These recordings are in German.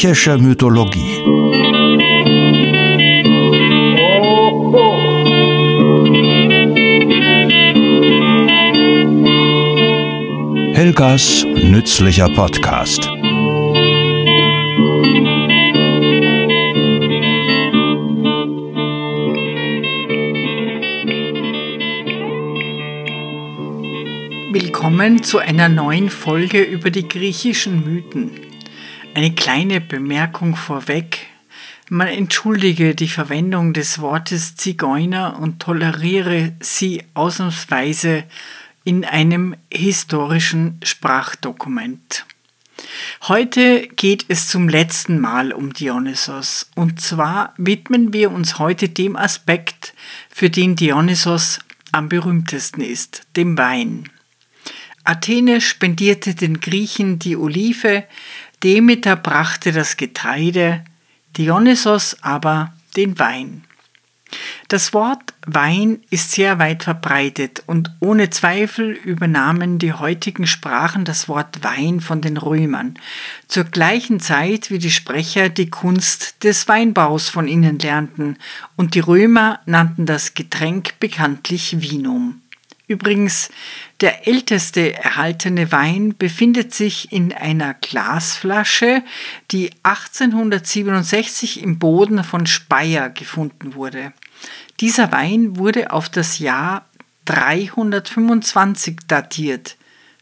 Griechische Mythologie. Helgas nützlicher Podcast. Willkommen zu einer neuen Folge über die griechischen Mythen. Eine kleine Bemerkung vorweg. Man entschuldige die Verwendung des Wortes Zigeuner und toleriere sie ausnahmsweise in einem historischen Sprachdokument. Heute geht es zum letzten Mal um Dionysos und zwar widmen wir uns heute dem Aspekt, für den Dionysos am berühmtesten ist, dem Wein. Athene spendierte den Griechen die Olive, Demeter brachte das Getreide, Dionysos aber den Wein. Das Wort Wein ist sehr weit verbreitet und ohne Zweifel übernahmen die heutigen Sprachen das Wort Wein von den Römern, zur gleichen Zeit wie die Sprecher die Kunst des Weinbaus von ihnen lernten und die Römer nannten das Getränk bekanntlich Vinum. Übrigens, der älteste erhaltene Wein befindet sich in einer Glasflasche, die 1867 im Boden von Speyer gefunden wurde. Dieser Wein wurde auf das Jahr 325 datiert,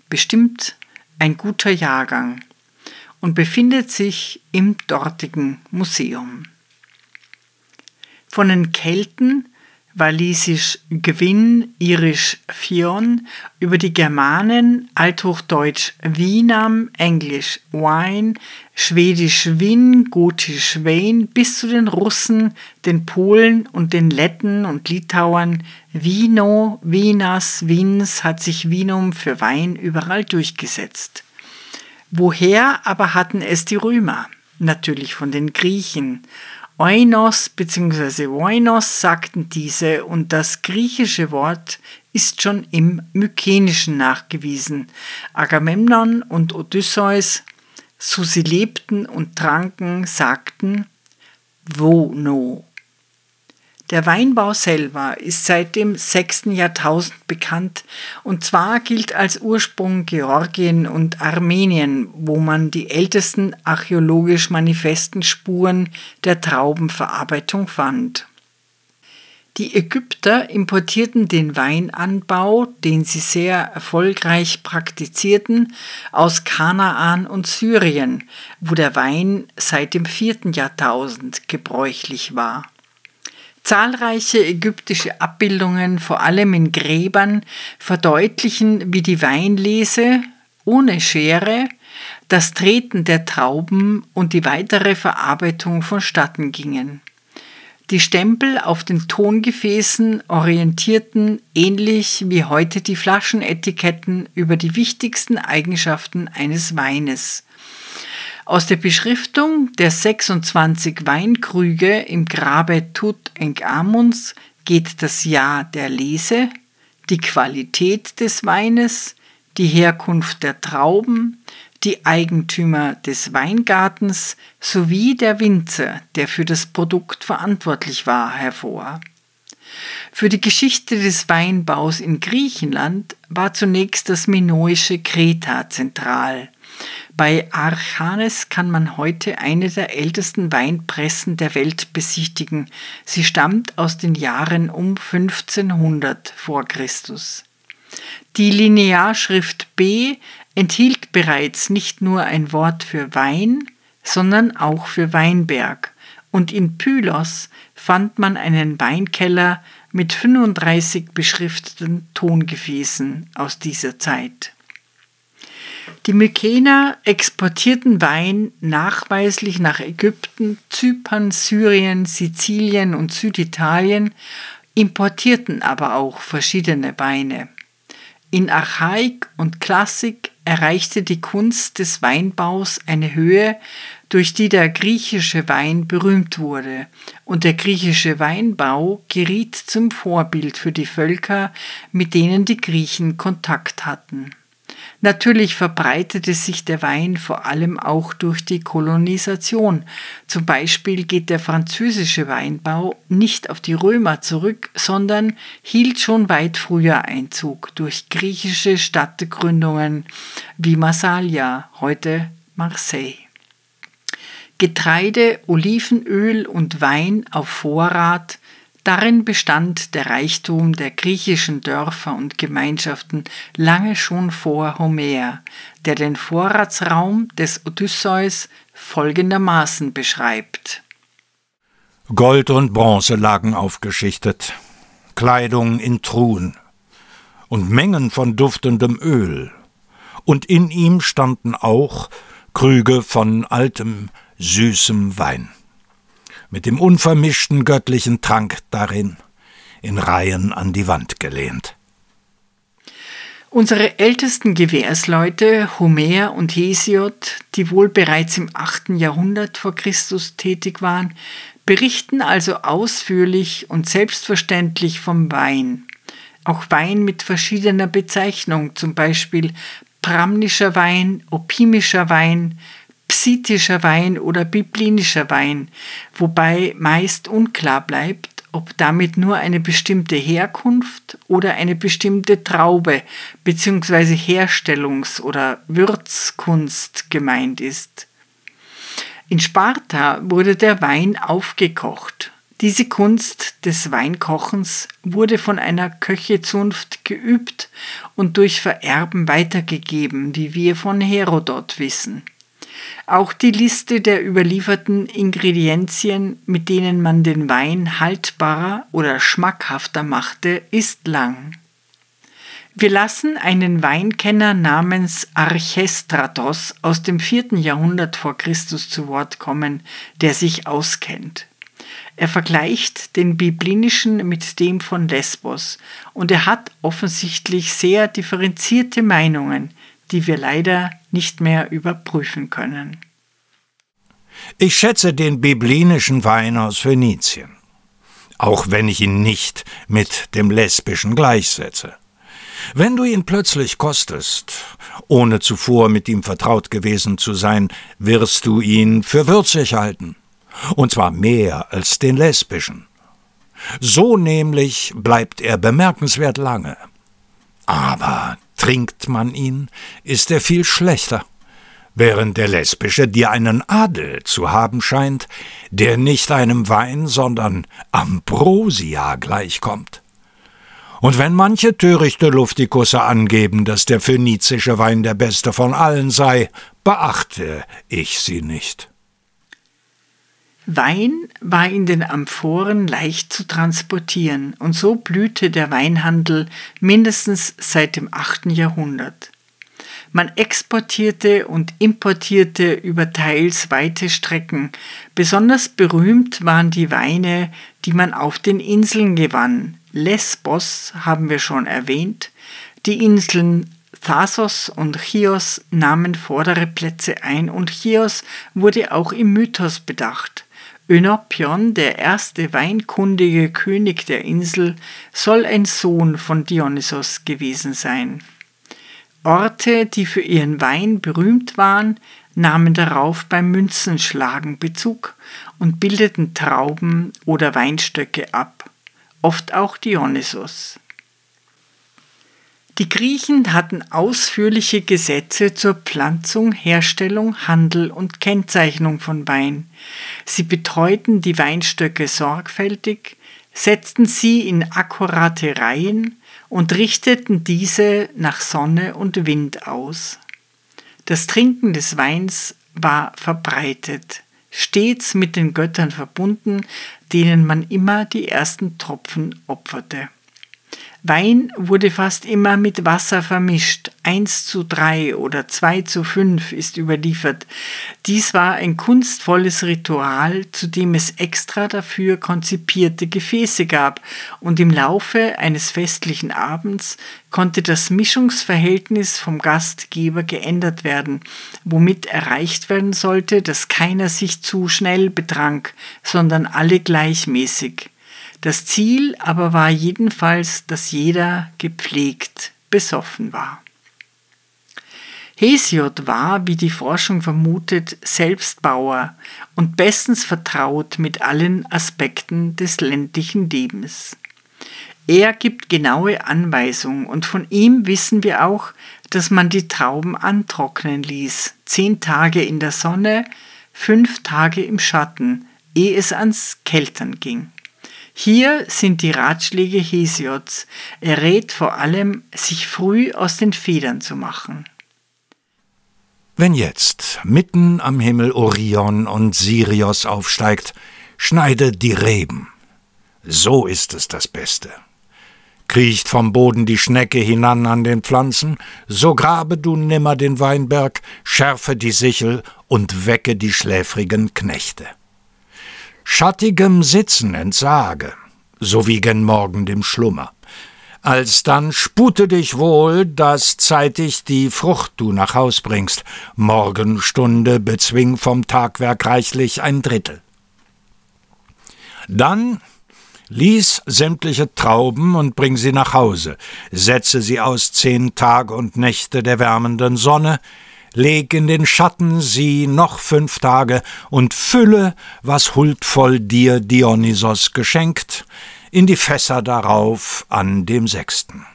bestimmt ein guter Jahrgang, und befindet sich im dortigen Museum. Von den Kelten walisisch Gewinn, irisch Fion, über die Germanen, althochdeutsch Wienam, englisch Wine, schwedisch Win, gotisch Wein, bis zu den Russen, den Polen und den Letten und Litauern, Vino, Vinas, Vins hat sich Vinum für Wein überall durchgesetzt. Woher aber hatten es die Römer? Natürlich von den Griechen. Oinos bzw. Oinos sagten diese und das griechische Wort ist schon im Mykenischen nachgewiesen. Agamemnon und Odysseus, so sie lebten und tranken, sagten Vono. Der Weinbau selber ist seit dem 6. Jahrtausend bekannt und zwar gilt als Ursprung Georgien und Armenien, wo man die ältesten archäologisch manifesten Spuren der Traubenverarbeitung fand. Die Ägypter importierten den Weinanbau, den sie sehr erfolgreich praktizierten, aus Kanaan und Syrien, wo der Wein seit dem 4. Jahrtausend gebräuchlich war. Zahlreiche ägyptische Abbildungen, vor allem in Gräbern, verdeutlichen, wie die Weinlese ohne Schere das Treten der Trauben und die weitere Verarbeitung vonstatten gingen. Die Stempel auf den Tongefäßen orientierten ähnlich wie heute die Flaschenetiketten über die wichtigsten Eigenschaften eines Weines. Aus der Beschriftung der 26 Weinkrüge im Grabe Tutanchamuns geht das Jahr der Lese, die Qualität des Weines, die Herkunft der Trauben, die Eigentümer des Weingartens sowie der Winzer, der für das Produkt verantwortlich war, hervor. Für die Geschichte des Weinbaus in Griechenland war zunächst das minoische Kreta zentral. Bei Archanes kann man heute eine der ältesten Weinpressen der Welt besichtigen. Sie stammt aus den Jahren um 1500 vor Christus. Die Linearschrift B enthielt bereits nicht nur ein Wort für Wein, sondern auch für Weinberg. Und in Pylos fand man einen Weinkeller mit 35 beschrifteten Tongefäßen aus dieser Zeit. Die Mykener exportierten Wein nachweislich nach Ägypten, Zypern, Syrien, Sizilien und Süditalien, importierten aber auch verschiedene Weine. In Archaik und Klassik erreichte die Kunst des Weinbaus eine Höhe, durch die der griechische Wein berühmt wurde, und der griechische Weinbau geriet zum Vorbild für die Völker, mit denen die Griechen Kontakt hatten. Natürlich verbreitete sich der Wein vor allem auch durch die Kolonisation. Zum Beispiel geht der französische Weinbau nicht auf die Römer zurück, sondern hielt schon weit früher Einzug durch griechische Stadtgründungen wie Massalia, heute Marseille. Getreide, Olivenöl und Wein auf Vorrat Darin bestand der Reichtum der griechischen Dörfer und Gemeinschaften lange schon vor Homer, der den Vorratsraum des Odysseus folgendermaßen beschreibt. Gold und Bronze lagen aufgeschichtet, Kleidung in Truhen und Mengen von duftendem Öl, und in ihm standen auch Krüge von altem, süßem Wein mit dem unvermischten göttlichen Trank darin, in Reihen an die Wand gelehnt. Unsere ältesten Gewährsleute, Homer und Hesiod, die wohl bereits im 8. Jahrhundert vor Christus tätig waren, berichten also ausführlich und selbstverständlich vom Wein. Auch Wein mit verschiedener Bezeichnung, zum Beispiel pramnischer Wein, opimischer Wein, psitischer Wein oder biblinischer Wein, wobei meist unklar bleibt, ob damit nur eine bestimmte Herkunft oder eine bestimmte Traube bzw. Herstellungs- oder Würzkunst gemeint ist. In Sparta wurde der Wein aufgekocht. Diese Kunst des Weinkochens wurde von einer Köchezunft geübt und durch Vererben weitergegeben, wie wir von Herodot wissen. Auch die Liste der überlieferten Ingredienzien, mit denen man den Wein haltbarer oder schmackhafter machte, ist lang. Wir lassen einen Weinkenner namens Archestratos aus dem vierten Jahrhundert vor Christus zu Wort kommen, der sich auskennt. Er vergleicht den biblinischen mit dem von Lesbos und er hat offensichtlich sehr differenzierte Meinungen, die wir leider nicht mehr überprüfen können. Ich schätze den biblinischen Wein aus Phönizien, auch wenn ich ihn nicht mit dem lesbischen gleichsetze. Wenn du ihn plötzlich kostest, ohne zuvor mit ihm vertraut gewesen zu sein, wirst du ihn für würzig halten, und zwar mehr als den lesbischen. So nämlich bleibt er bemerkenswert lange. Aber Trinkt man ihn, ist er viel schlechter, während der lesbische dir einen Adel zu haben scheint, der nicht einem Wein, sondern Ambrosia gleichkommt. Und wenn manche törichte Luftikusse angeben, dass der phönizische Wein der beste von allen sei, beachte ich sie nicht. Wein war in den Amphoren leicht zu transportieren und so blühte der Weinhandel mindestens seit dem 8. Jahrhundert. Man exportierte und importierte über teils weite Strecken. Besonders berühmt waren die Weine, die man auf den Inseln gewann. Lesbos haben wir schon erwähnt. Die Inseln Thasos und Chios nahmen vordere Plätze ein und Chios wurde auch im Mythos bedacht. Önopion, der erste weinkundige König der Insel, soll ein Sohn von Dionysos gewesen sein. Orte, die für ihren Wein berühmt waren, nahmen darauf beim Münzenschlagen Bezug und bildeten Trauben oder Weinstöcke ab, oft auch Dionysos. Die Griechen hatten ausführliche Gesetze zur Pflanzung, Herstellung, Handel und Kennzeichnung von Wein. Sie betreuten die Weinstöcke sorgfältig, setzten sie in akkurate Reihen und richteten diese nach Sonne und Wind aus. Das Trinken des Weins war verbreitet, stets mit den Göttern verbunden, denen man immer die ersten Tropfen opferte. Wein wurde fast immer mit Wasser vermischt. 1 zu 3 oder 2 zu 5 ist überliefert. Dies war ein kunstvolles Ritual, zu dem es extra dafür konzipierte Gefäße gab, und im Laufe eines festlichen Abends konnte das Mischungsverhältnis vom Gastgeber geändert werden, womit erreicht werden sollte, dass keiner sich zu schnell betrank, sondern alle gleichmäßig. Das Ziel aber war jedenfalls, dass jeder gepflegt besoffen war. Hesiod war, wie die Forschung vermutet, selbst Bauer und bestens vertraut mit allen Aspekten des ländlichen Lebens. Er gibt genaue Anweisungen und von ihm wissen wir auch, dass man die Trauben antrocknen ließ, zehn Tage in der Sonne, fünf Tage im Schatten, ehe es ans Keltern ging. Hier sind die Ratschläge Hesiods. Er rät vor allem, sich früh aus den Federn zu machen. Wenn jetzt mitten am Himmel Orion und Sirius aufsteigt, schneide die Reben. So ist es das Beste. Kriecht vom Boden die Schnecke hinan an den Pflanzen, so grabe du nimmer den Weinberg, schärfe die Sichel und wecke die schläfrigen Knechte schattigem Sitzen entsage, so wie gen Morgen dem Schlummer. Alsdann spute dich wohl, dass zeitig die Frucht du nach Haus bringst, Morgenstunde bezwing vom Tagwerk reichlich ein Drittel. Dann Lies sämtliche Trauben und bring sie nach Hause, setze sie aus zehn Tage und Nächte der wärmenden Sonne, leg in den Schatten sie noch fünf Tage und fülle, was huldvoll dir Dionysos geschenkt, in die Fässer darauf an dem sechsten.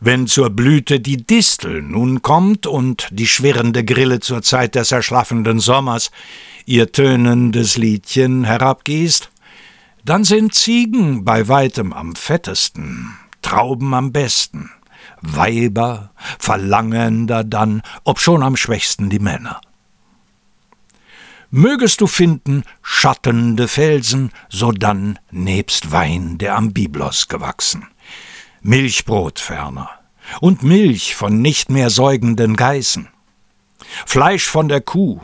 Wenn zur Blüte die Distel nun kommt und die schwirrende Grille zur Zeit des erschlaffenden Sommers ihr tönendes Liedchen herabgießt, dann sind Ziegen bei weitem am fettesten, Trauben am besten, Weiber, verlangender dann, obschon am schwächsten die Männer. Mögest du finden schattende Felsen, sodann nebst Wein, der am Biblos gewachsen. Milchbrot ferner und Milch von nicht mehr säugenden Geißen. Fleisch von der Kuh,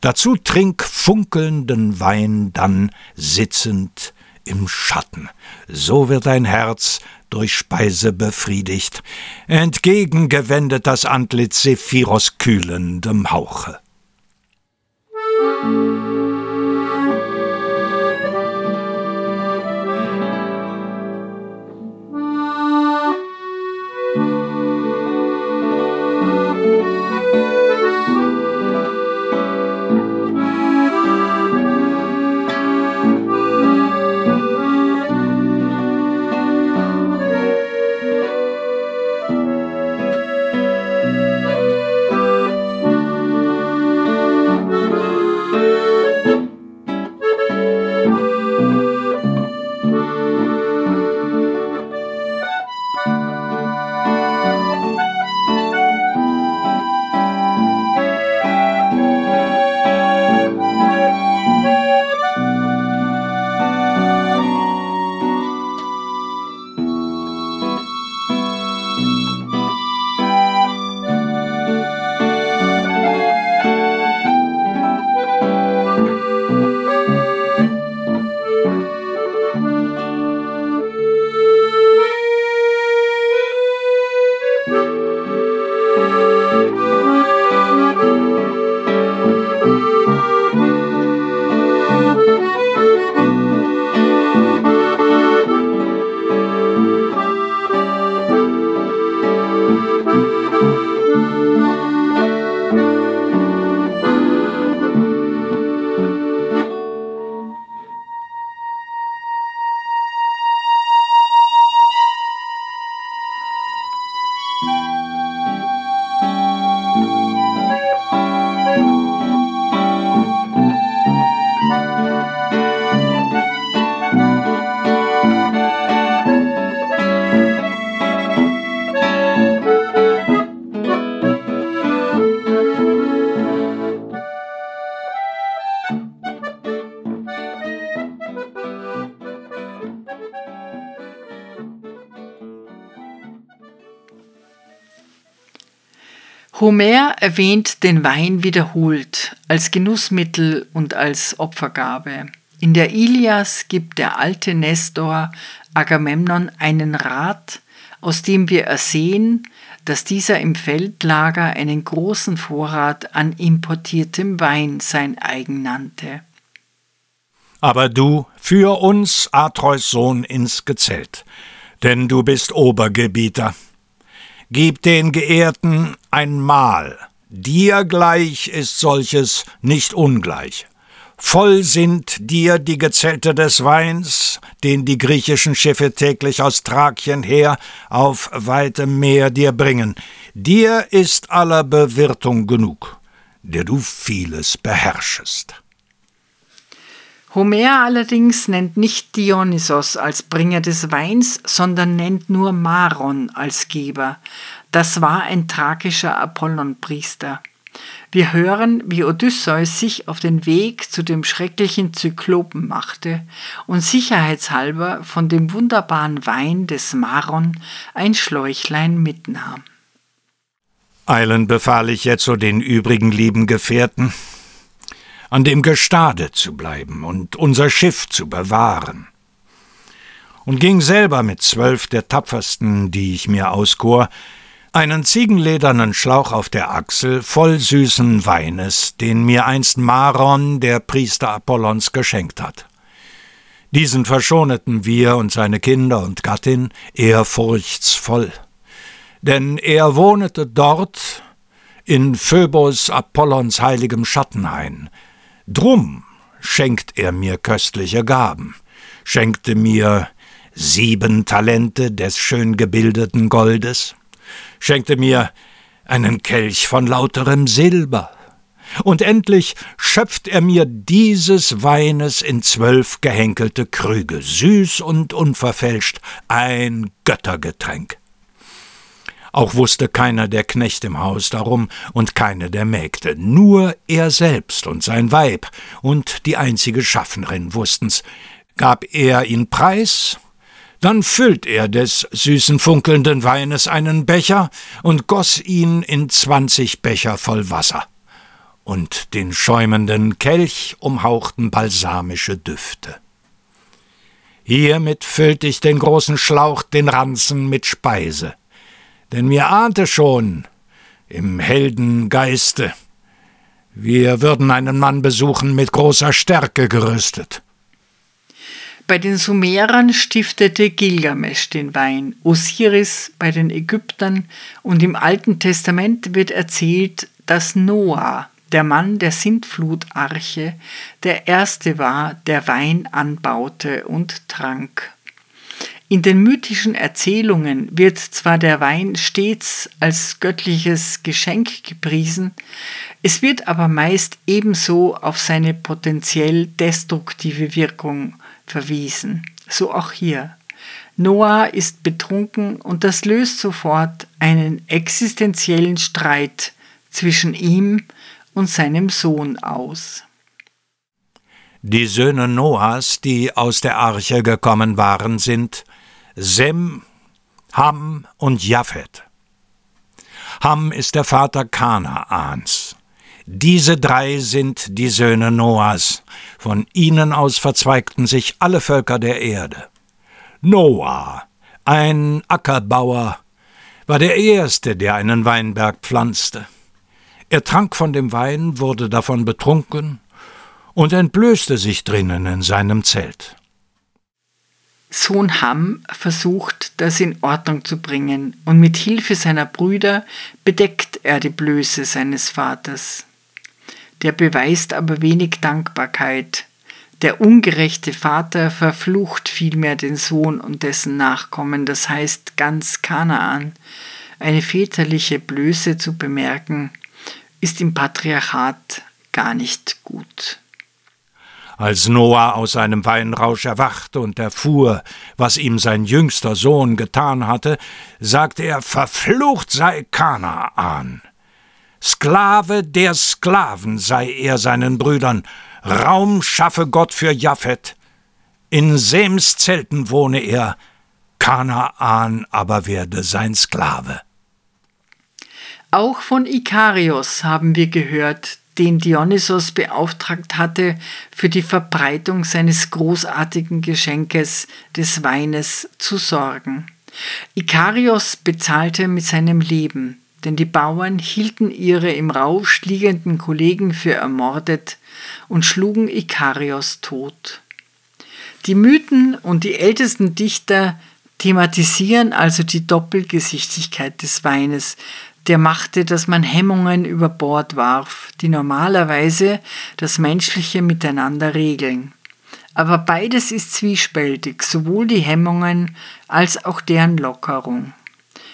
dazu trink funkelnden Wein dann sitzend im Schatten, so wird dein Herz durch Speise befriedigt, entgegengewendet das Antlitz Sephiros kühlendem Hauche. Homer erwähnt den Wein wiederholt als Genussmittel und als Opfergabe. In der Ilias gibt der alte Nestor Agamemnon einen Rat, aus dem wir ersehen, dass dieser im Feldlager einen großen Vorrat an importiertem Wein sein eigen nannte. Aber du führ uns, Atreus Sohn, ins Gezelt, denn du bist Obergebieter. Gib den Geehrten ein Mahl. Dir gleich ist solches nicht ungleich. Voll sind dir die Gezelte des Weins, den die griechischen Schiffe täglich aus Thrakien her auf weitem Meer dir bringen. Dir ist aller Bewirtung genug, der du vieles beherrschest. Homer allerdings nennt nicht Dionysos als Bringer des Weins, sondern nennt nur Maron als Geber. Das war ein thrakischer Apollonpriester. Wir hören, wie Odysseus sich auf den Weg zu dem schrecklichen Zyklopen machte und sicherheitshalber von dem wunderbaren Wein des Maron ein Schläuchlein mitnahm. Eilen befahl ich jetzo den übrigen lieben Gefährten, an dem Gestade zu bleiben und unser Schiff zu bewahren. Und ging selber mit zwölf der tapfersten, die ich mir auskor, einen ziegenledernen Schlauch auf der Achsel voll süßen Weines, den mir einst Maron, der Priester Apollons, geschenkt hat. Diesen verschoneten wir und seine Kinder und Gattin ehrfurchtsvoll, denn er wohnete dort in Phöbos Apollons heiligem Schattenhain. Drum schenkt er mir köstliche Gaben, schenkte mir sieben Talente des schön gebildeten Goldes, schenkte mir einen Kelch von lauterem Silber, und endlich schöpft er mir dieses Weines in zwölf gehenkelte Krüge, süß und unverfälscht, ein Göttergetränk. Auch wusste keiner der Knecht im Haus darum und keine der Mägde, nur er selbst und sein Weib und die einzige Schaffnerin wussten's. Gab er ihn preis, dann füllt er des süßen funkelnden Weines einen Becher und goss ihn in zwanzig Becher voll Wasser. Und den schäumenden Kelch umhauchten balsamische Düfte. Hiermit füllt ich den großen Schlauch den Ranzen mit Speise, denn mir ahnte schon im Heldengeiste, wir würden einen Mann besuchen mit großer Stärke gerüstet. Bei den Sumerern stiftete Gilgamesch den Wein, Osiris bei den Ägyptern und im Alten Testament wird erzählt, dass Noah, der Mann der Sintflutarche, der erste war, der Wein anbaute und trank. In den mythischen Erzählungen wird zwar der Wein stets als göttliches Geschenk gepriesen, es wird aber meist ebenso auf seine potenziell destruktive Wirkung verwiesen. So auch hier. Noah ist betrunken und das löst sofort einen existenziellen Streit zwischen ihm und seinem Sohn aus. Die Söhne Noahs, die aus der Arche gekommen waren, sind Sem, Ham und Japhet. Ham ist der Vater Kanaans. Diese drei sind die Söhne Noahs, von ihnen aus verzweigten sich alle Völker der Erde. Noah, ein Ackerbauer, war der Erste, der einen Weinberg pflanzte. Er trank von dem Wein, wurde davon betrunken und entblößte sich drinnen in seinem Zelt. Sohn Ham versucht, das in Ordnung zu bringen, und mit Hilfe seiner Brüder bedeckt er die Blöße seines Vaters der beweist aber wenig Dankbarkeit. Der ungerechte Vater verflucht vielmehr den Sohn und dessen Nachkommen, das heißt ganz Kanaan. Eine väterliche Blöße zu bemerken, ist im Patriarchat gar nicht gut. Als Noah aus seinem Weinrausch erwachte und erfuhr, was ihm sein jüngster Sohn getan hatte, sagte er, Verflucht sei Kanaan. Sklave der Sklaven sei er seinen Brüdern, Raum schaffe Gott für Japhet. In Sems Zelten wohne er, Kanaan aber werde sein Sklave. Auch von Ikarios haben wir gehört, den Dionysos beauftragt hatte, für die Verbreitung seines großartigen Geschenkes des Weines zu sorgen. Ikarios bezahlte mit seinem Leben denn die Bauern hielten ihre im Rausch liegenden Kollegen für ermordet und schlugen Ikarios tot. Die Mythen und die ältesten Dichter thematisieren also die Doppelgesichtigkeit des Weines, der machte, dass man Hemmungen über Bord warf, die normalerweise das menschliche Miteinander regeln. Aber beides ist zwiespältig, sowohl die Hemmungen als auch deren Lockerung.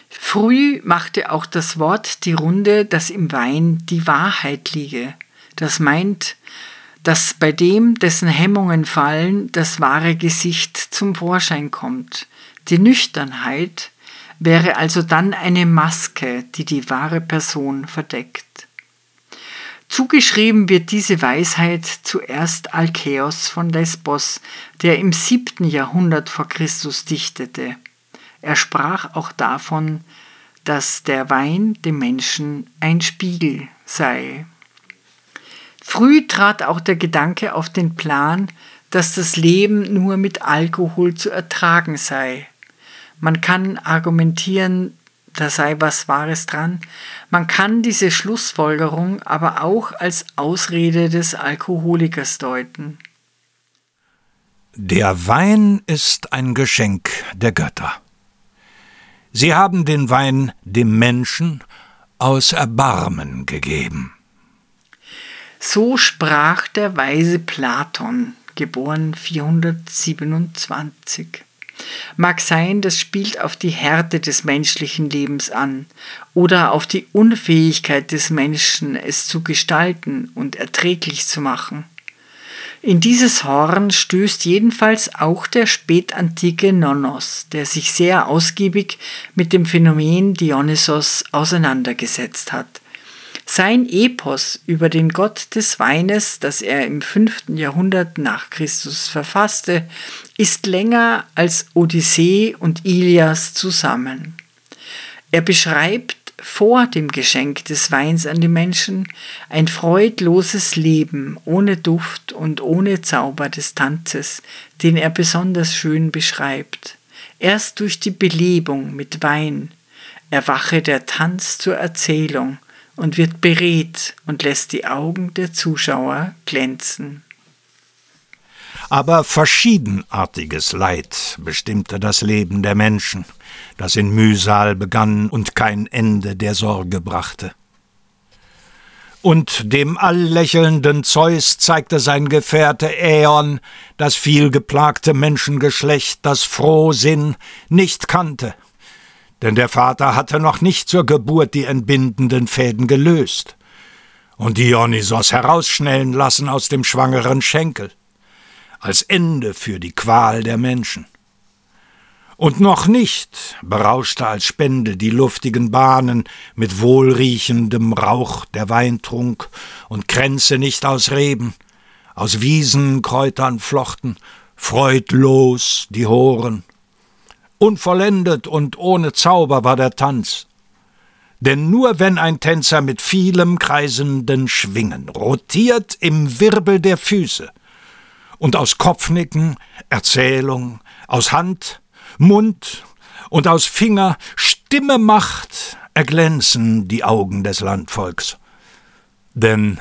Früh machte auch das Wort die Runde, dass im Wein die Wahrheit liege. Das meint, dass bei dem, dessen Hemmungen fallen, das wahre Gesicht zum Vorschein kommt. Die Nüchternheit wäre also dann eine Maske, die die wahre Person verdeckt. Zugeschrieben wird diese Weisheit zuerst Alkeos von Lesbos, der im siebten Jahrhundert vor Christus dichtete. Er sprach auch davon, dass der Wein dem Menschen ein Spiegel sei. Früh trat auch der Gedanke auf den Plan, dass das Leben nur mit Alkohol zu ertragen sei. Man kann argumentieren, da sei was Wahres dran. Man kann diese Schlussfolgerung aber auch als Ausrede des Alkoholikers deuten. Der Wein ist ein Geschenk der Götter. Sie haben den Wein dem Menschen aus Erbarmen gegeben. So sprach der weise Platon, geboren 427. Mag sein, das spielt auf die Härte des menschlichen Lebens an oder auf die Unfähigkeit des Menschen, es zu gestalten und erträglich zu machen. In dieses Horn stößt jedenfalls auch der spätantike Nonnos, der sich sehr ausgiebig mit dem Phänomen Dionysos auseinandergesetzt hat. Sein Epos über den Gott des Weines, das er im 5. Jahrhundert nach Christus verfasste, ist länger als Odyssee und Ilias zusammen. Er beschreibt vor dem Geschenk des Weins an die Menschen ein freudloses Leben ohne Duft und ohne Zauber des Tanzes, den er besonders schön beschreibt. Erst durch die Belebung mit Wein erwache der Tanz zur Erzählung, und wird beredt und lässt die Augen der Zuschauer glänzen. Aber verschiedenartiges Leid bestimmte das Leben der Menschen, das in Mühsal begann und kein Ende der Sorge brachte. Und dem alllächelnden Zeus zeigte sein Gefährte Äon das vielgeplagte Menschengeschlecht, das Frohsinn nicht kannte denn der Vater hatte noch nicht zur Geburt die entbindenden Fäden gelöst und Dionysos herausschnellen lassen aus dem schwangeren Schenkel, als Ende für die Qual der Menschen. Und noch nicht berauschte als Spende die luftigen Bahnen mit wohlriechendem Rauch der Weintrunk und Kränze nicht aus Reben, aus Wiesenkräutern flochten, freudlos die Horen, Unvollendet und ohne Zauber war der Tanz. Denn nur wenn ein Tänzer mit vielem kreisenden Schwingen rotiert im Wirbel der Füße und aus Kopfnicken, Erzählung, aus Hand, Mund und aus Finger Stimme macht, erglänzen die Augen des Landvolks. Denn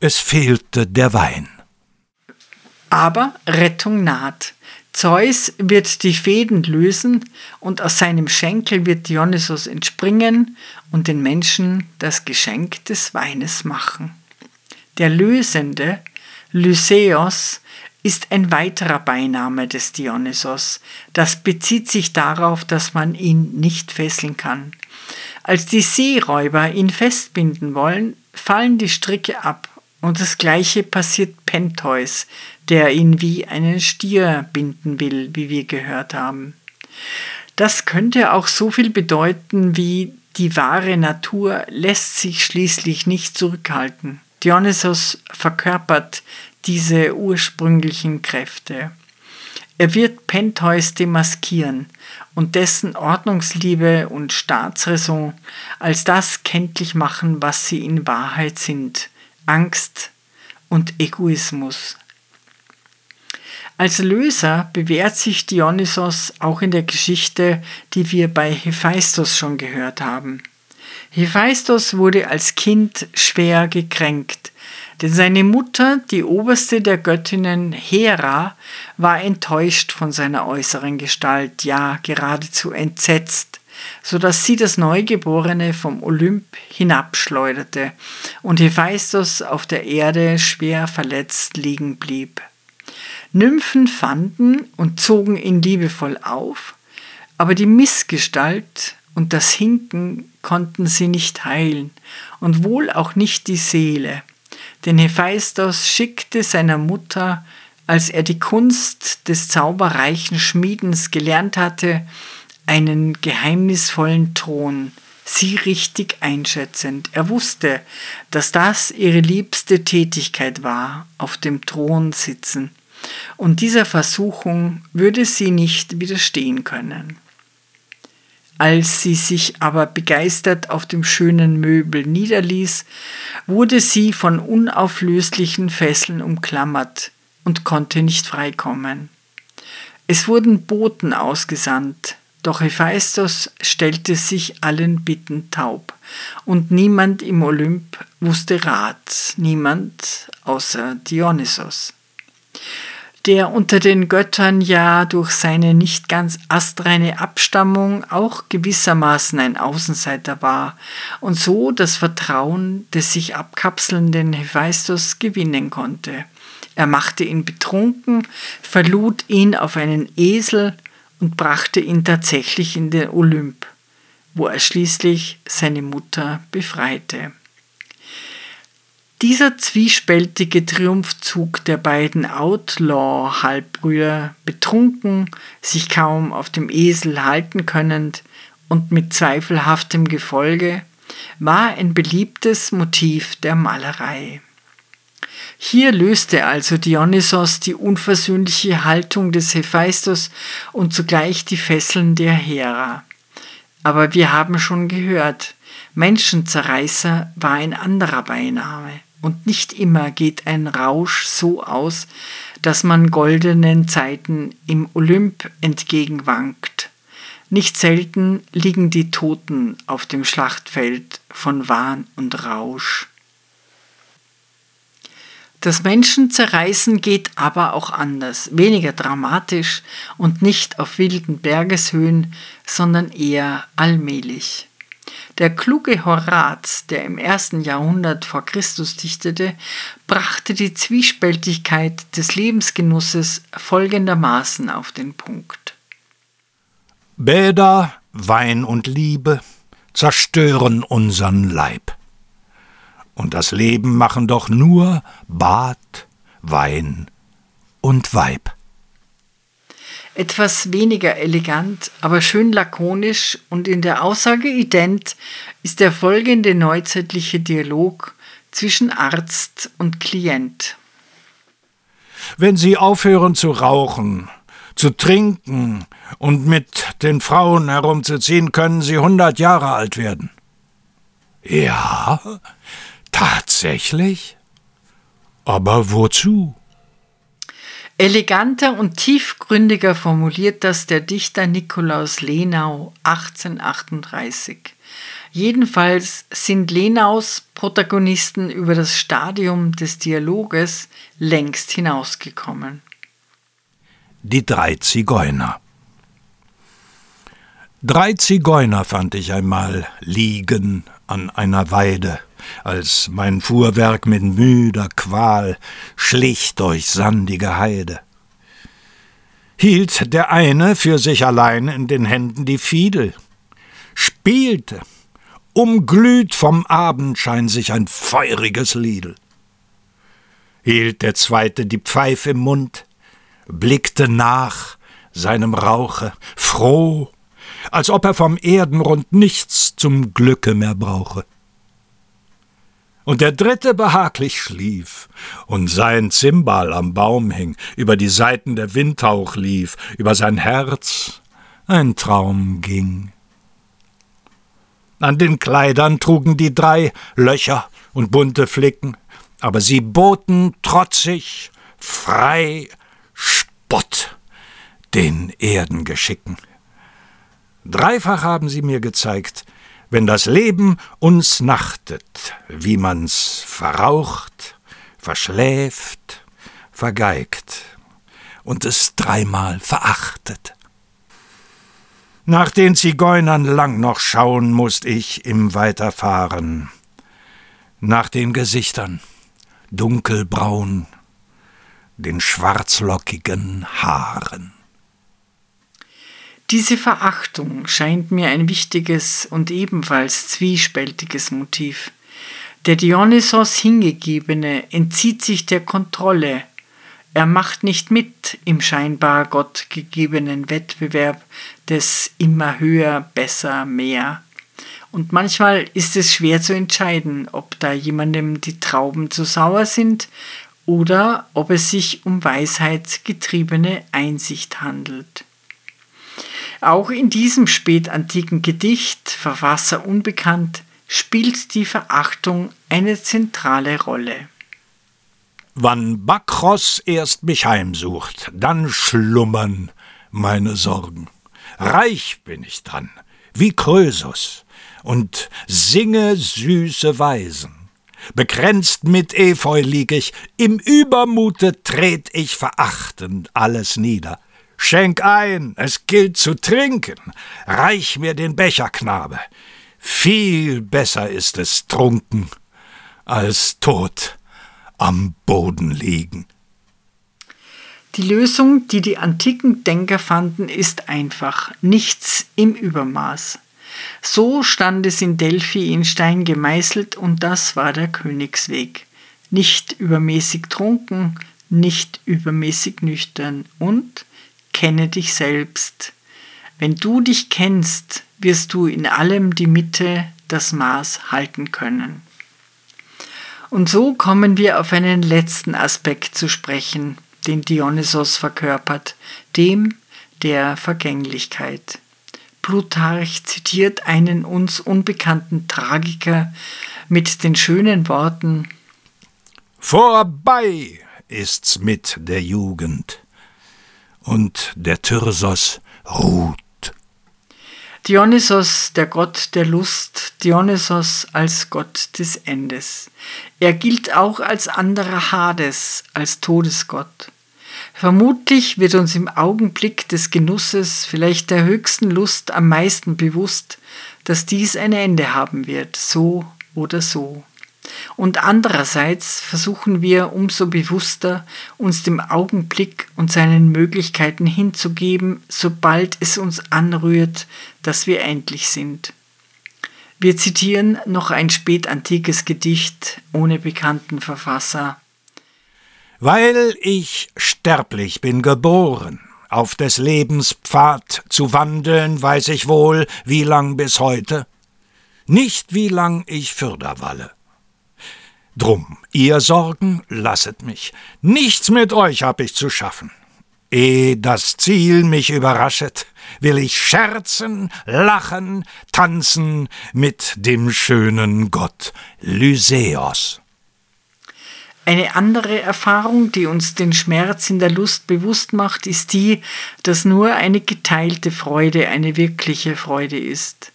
es fehlte der Wein. Aber Rettung naht. Zeus wird die Fäden lösen und aus seinem Schenkel wird Dionysos entspringen und den Menschen das Geschenk des Weines machen. Der Lösende, Lyseos, ist ein weiterer Beiname des Dionysos. Das bezieht sich darauf, dass man ihn nicht fesseln kann. Als die Seeräuber ihn festbinden wollen, fallen die Stricke ab und das gleiche passiert Pentheus, der ihn wie einen Stier binden will, wie wir gehört haben. Das könnte auch so viel bedeuten wie die wahre Natur lässt sich schließlich nicht zurückhalten. Dionysos verkörpert diese ursprünglichen Kräfte. Er wird Pentheus demaskieren und dessen Ordnungsliebe und Staatsräson als das kenntlich machen, was sie in Wahrheit sind. Angst und Egoismus. Als Löser bewährt sich Dionysos auch in der Geschichte, die wir bei Hephaistos schon gehört haben. Hephaistos wurde als Kind schwer gekränkt. Denn seine Mutter, die oberste der Göttinnen Hera, war enttäuscht von seiner äußeren Gestalt, ja geradezu entsetzt, so dass sie das Neugeborene vom Olymp hinabschleuderte und Hephaistos auf der Erde schwer verletzt liegen blieb. Nymphen fanden und zogen ihn liebevoll auf, aber die Missgestalt und das Hinken konnten sie nicht heilen und wohl auch nicht die Seele. Denn Hephaistos schickte seiner Mutter, als er die Kunst des zauberreichen Schmiedens gelernt hatte, einen geheimnisvollen Thron, sie richtig einschätzend. Er wusste, dass das ihre liebste Tätigkeit war, auf dem Thron sitzen, und dieser Versuchung würde sie nicht widerstehen können. Als sie sich aber begeistert auf dem schönen Möbel niederließ, wurde sie von unauflöslichen Fesseln umklammert und konnte nicht freikommen. Es wurden Boten ausgesandt, doch Hephaistos stellte sich allen Bitten taub, und niemand im Olymp wusste Rat, niemand außer Dionysos der unter den Göttern ja durch seine nicht ganz astreine Abstammung auch gewissermaßen ein Außenseiter war und so das Vertrauen des sich abkapselnden Hephaistos gewinnen konnte. Er machte ihn betrunken, verlud ihn auf einen Esel und brachte ihn tatsächlich in den Olymp, wo er schließlich seine Mutter befreite. Dieser zwiespältige Triumphzug der beiden Outlaw-Halbbrüder, betrunken, sich kaum auf dem Esel halten könnend und mit zweifelhaftem Gefolge, war ein beliebtes Motiv der Malerei. Hier löste also Dionysos die unversöhnliche Haltung des Hephaistos und zugleich die Fesseln der Hera. Aber wir haben schon gehört, Menschenzerreißer war ein anderer Beiname. Und nicht immer geht ein Rausch so aus, dass man goldenen Zeiten im Olymp entgegenwankt. Nicht selten liegen die Toten auf dem Schlachtfeld von Wahn und Rausch. Das Menschenzerreißen geht aber auch anders, weniger dramatisch und nicht auf wilden Bergeshöhen, sondern eher allmählich. Der kluge Horaz, der im ersten Jahrhundert vor Christus dichtete, brachte die Zwiespältigkeit des Lebensgenusses folgendermaßen auf den Punkt. Bäder, Wein und Liebe zerstören unseren Leib. Und das Leben machen doch nur Bad, Wein und Weib. Etwas weniger elegant, aber schön lakonisch und in der Aussage ident ist der folgende neuzeitliche Dialog zwischen Arzt und Klient. Wenn Sie aufhören zu rauchen, zu trinken und mit den Frauen herumzuziehen, können Sie hundert Jahre alt werden. Ja, tatsächlich? Aber wozu? Eleganter und tiefgründiger formuliert das der Dichter Nikolaus Lenau 1838. Jedenfalls sind Lenaus Protagonisten über das Stadium des Dialoges längst hinausgekommen. Die drei Zigeuner Drei Zigeuner fand ich einmal liegen an einer Weide, als mein Fuhrwerk mit müder Qual schlich durch sandige Heide. Hielt der eine für sich allein in den Händen die Fiedel, spielte, umglüht vom Abendschein sich ein feuriges Liedel. Hielt der zweite die Pfeife im Mund, blickte nach seinem Rauche, froh, als ob er vom Erdenrund nichts zum Glücke mehr brauche und der dritte behaglich schlief, und sein Zimbal am Baum hing, über die Seiten der Windhauch lief, über sein Herz ein Traum ging. An den Kleidern trugen die drei Löcher und bunte Flicken, aber sie boten trotzig, frei, Spott den Erdengeschicken. Dreifach haben sie mir gezeigt, wenn das Leben uns nachtet, wie man's verraucht, verschläft, vergeigt und es dreimal verachtet. Nach den Zigeunern lang noch schauen musst ich im Weiterfahren, nach den Gesichtern, dunkelbraun, den schwarzlockigen Haaren. Diese Verachtung scheint mir ein wichtiges und ebenfalls zwiespältiges Motiv. Der Dionysos Hingegebene entzieht sich der Kontrolle. Er macht nicht mit im scheinbar Gott gegebenen Wettbewerb des immer höher, besser, mehr. Und manchmal ist es schwer zu entscheiden, ob da jemandem die Trauben zu sauer sind oder ob es sich um weisheitsgetriebene Einsicht handelt. Auch in diesem spätantiken Gedicht, Verfasser unbekannt, spielt die Verachtung eine zentrale Rolle. Wann Bakros erst mich heimsucht, dann schlummern meine Sorgen. Reich bin ich dran, wie Krösus, und singe süße Weisen. Bekränzt mit Efeu lieg ich, im Übermute tret ich verachtend alles nieder. Schenk ein, es gilt zu trinken, reich mir den Becher, Knabe, viel besser ist es trunken, als tot am Boden liegen. Die Lösung, die die antiken Denker fanden, ist einfach nichts im Übermaß. So stand es in Delphi in Stein gemeißelt und das war der Königsweg. Nicht übermäßig trunken, nicht übermäßig nüchtern und kenne dich selbst. Wenn du dich kennst, wirst du in allem die Mitte, das Maß halten können. Und so kommen wir auf einen letzten Aspekt zu sprechen, den Dionysos verkörpert, dem der Vergänglichkeit. Plutarch zitiert einen uns unbekannten Tragiker mit den schönen Worten Vorbei ist's mit der Jugend, und der Thyrsos ruht. Dionysos, der Gott der Lust, Dionysos als Gott des Endes. Er gilt auch als anderer Hades, als Todesgott. Vermutlich wird uns im Augenblick des Genusses, vielleicht der höchsten Lust, am meisten bewusst, dass dies ein Ende haben wird, so oder so. Und andererseits versuchen wir umso bewusster, uns dem Augenblick und seinen Möglichkeiten hinzugeben, sobald es uns anrührt, dass wir endlich sind. Wir zitieren noch ein spätantikes Gedicht ohne bekannten Verfasser. Weil ich sterblich bin geboren, auf des Lebens Pfad zu wandeln, weiß ich wohl, wie lang bis heute, nicht wie lang ich fürder walle. Drum, ihr Sorgen lasset mich, nichts mit euch hab ich zu schaffen. Eh das Ziel mich überraschet, will ich scherzen, lachen, tanzen mit dem schönen Gott Lyseos. Eine andere Erfahrung, die uns den Schmerz in der Lust bewusst macht, ist die, dass nur eine geteilte Freude eine wirkliche Freude ist.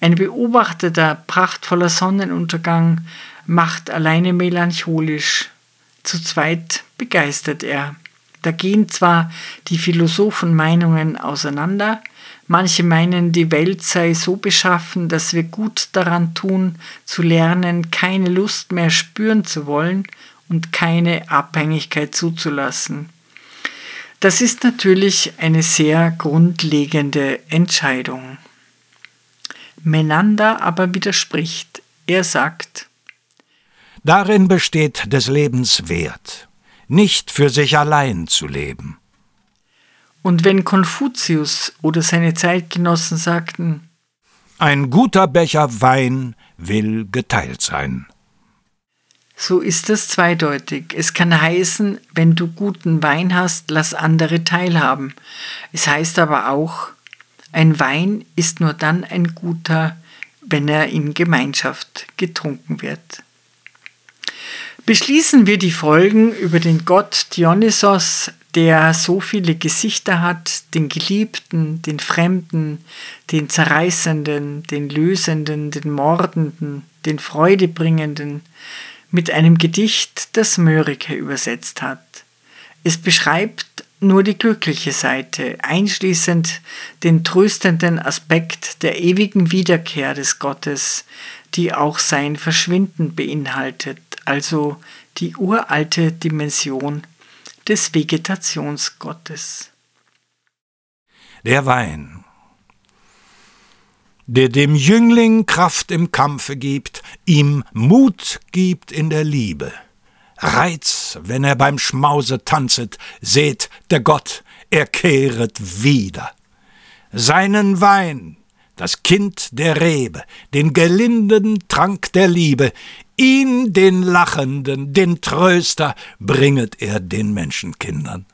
Ein beobachteter, prachtvoller Sonnenuntergang macht alleine melancholisch, zu zweit begeistert er. Da gehen zwar die Philosophenmeinungen auseinander, manche meinen, die Welt sei so beschaffen, dass wir gut daran tun, zu lernen, keine Lust mehr spüren zu wollen und keine Abhängigkeit zuzulassen. Das ist natürlich eine sehr grundlegende Entscheidung. Menander aber widerspricht. Er sagt, Darin besteht des Lebens Wert, nicht für sich allein zu leben. Und wenn Konfuzius oder seine Zeitgenossen sagten, ein guter Becher Wein will geteilt sein. So ist es zweideutig. Es kann heißen, wenn du guten Wein hast, lass andere teilhaben. Es heißt aber auch, ein Wein ist nur dann ein guter, wenn er in Gemeinschaft getrunken wird. Beschließen wir die Folgen über den Gott Dionysos, der so viele Gesichter hat, den Geliebten, den Fremden, den Zerreißenden, den Lösenden, den Mordenden, den Freudebringenden, mit einem Gedicht, das Mörike übersetzt hat. Es beschreibt nur die glückliche Seite, einschließend den tröstenden Aspekt der ewigen Wiederkehr des Gottes, die auch sein Verschwinden beinhaltet, also die uralte Dimension des Vegetationsgottes. Der Wein, der dem Jüngling Kraft im Kampfe gibt, ihm Mut gibt in der Liebe Reiz, wenn er beim Schmause tanzet, seht der Gott, er kehret wieder. Seinen Wein, das Kind der Rebe, den gelinden Trank der Liebe, ihn, den Lachenden, den Tröster, bringet er den Menschenkindern.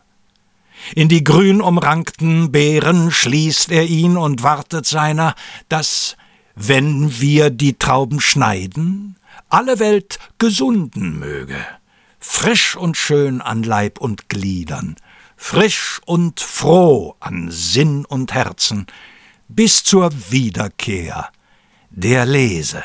In die grün umrankten Beeren schließt er ihn und wartet seiner, dass, wenn wir die Trauben schneiden, alle Welt gesunden möge frisch und schön an Leib und Gliedern, frisch und froh an Sinn und Herzen, bis zur Wiederkehr der Lese.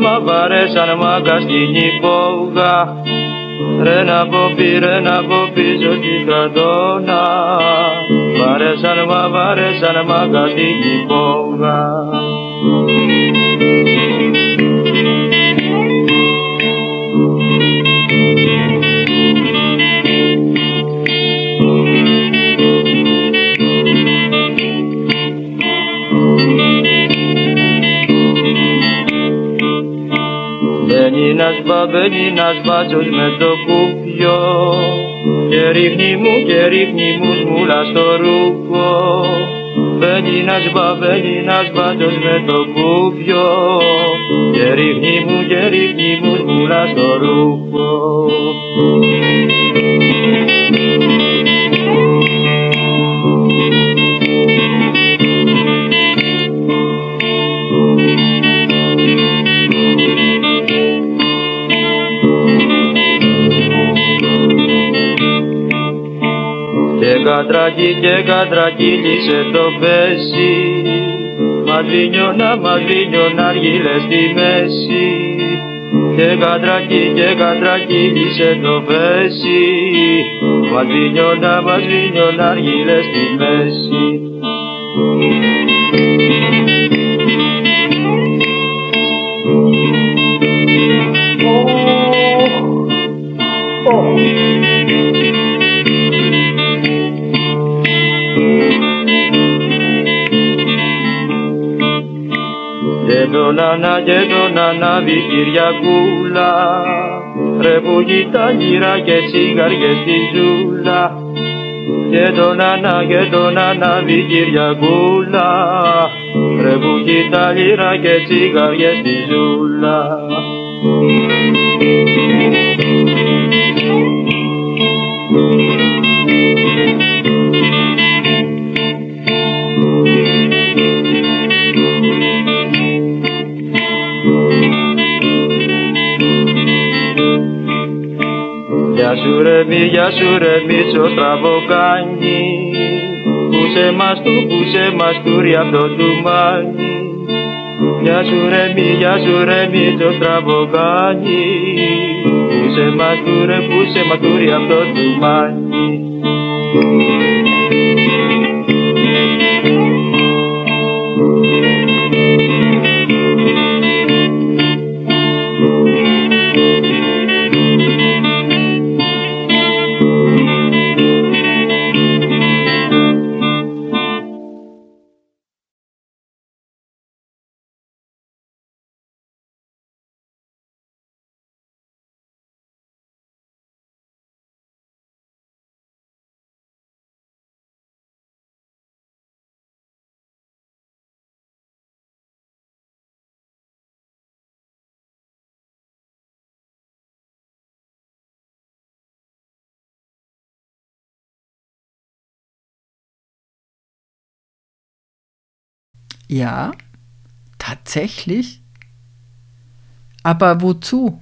μα βαρέσαν μάγκα στην υπόγα Ρε να πω πει ρε να πω πίσω στην κρατώνα. Βαρέσαν μα βαρέσαν μάγκα στην υπόγα ένας μπαμπένι, ένας μπάτσος με το κουπιό. Και ρίχνει μου και ρίχνει μου σμούλα στο ρούχο. Μπαίνει ένας μπαμπένι, ένας μπάτσος με το κουπιό. Και ρίχνει μου και ρίχνει μου σμούλα στο ρούχο βράχη και κατρακύλησε το πέσι. Μαδρίνιωνα, μαδρίνιωνα, αργύλες στη μέση. Και κατρακύ, και κατρακύλησε το πέσι. Μαδρίνιωνα, μαδρίνιωνα, αργύλες στη μέση. Oh, oh. Τον Ανά και τον Ανάβη Κυριακούλα Ρε που τα γύρα και τσιγαριές στη ζούλα. Και τον Ανά και τον Ανάβη Κυριακούλα Ρε που τα γύρα και τσιγαριές στη ζούλα σου ρε μη, γεια σου ρε μίτσο στραβοκάνι Πούσε μας του, πούσε μας του ρε αυτό του μάνι. Γεια σου ρε μη, γεια σου ρε μίτσο στραβοκάνι Πούσε μας του ρε, πούσε μας του ρε αυτό του μάνι Ja, tatsächlich. Aber wozu?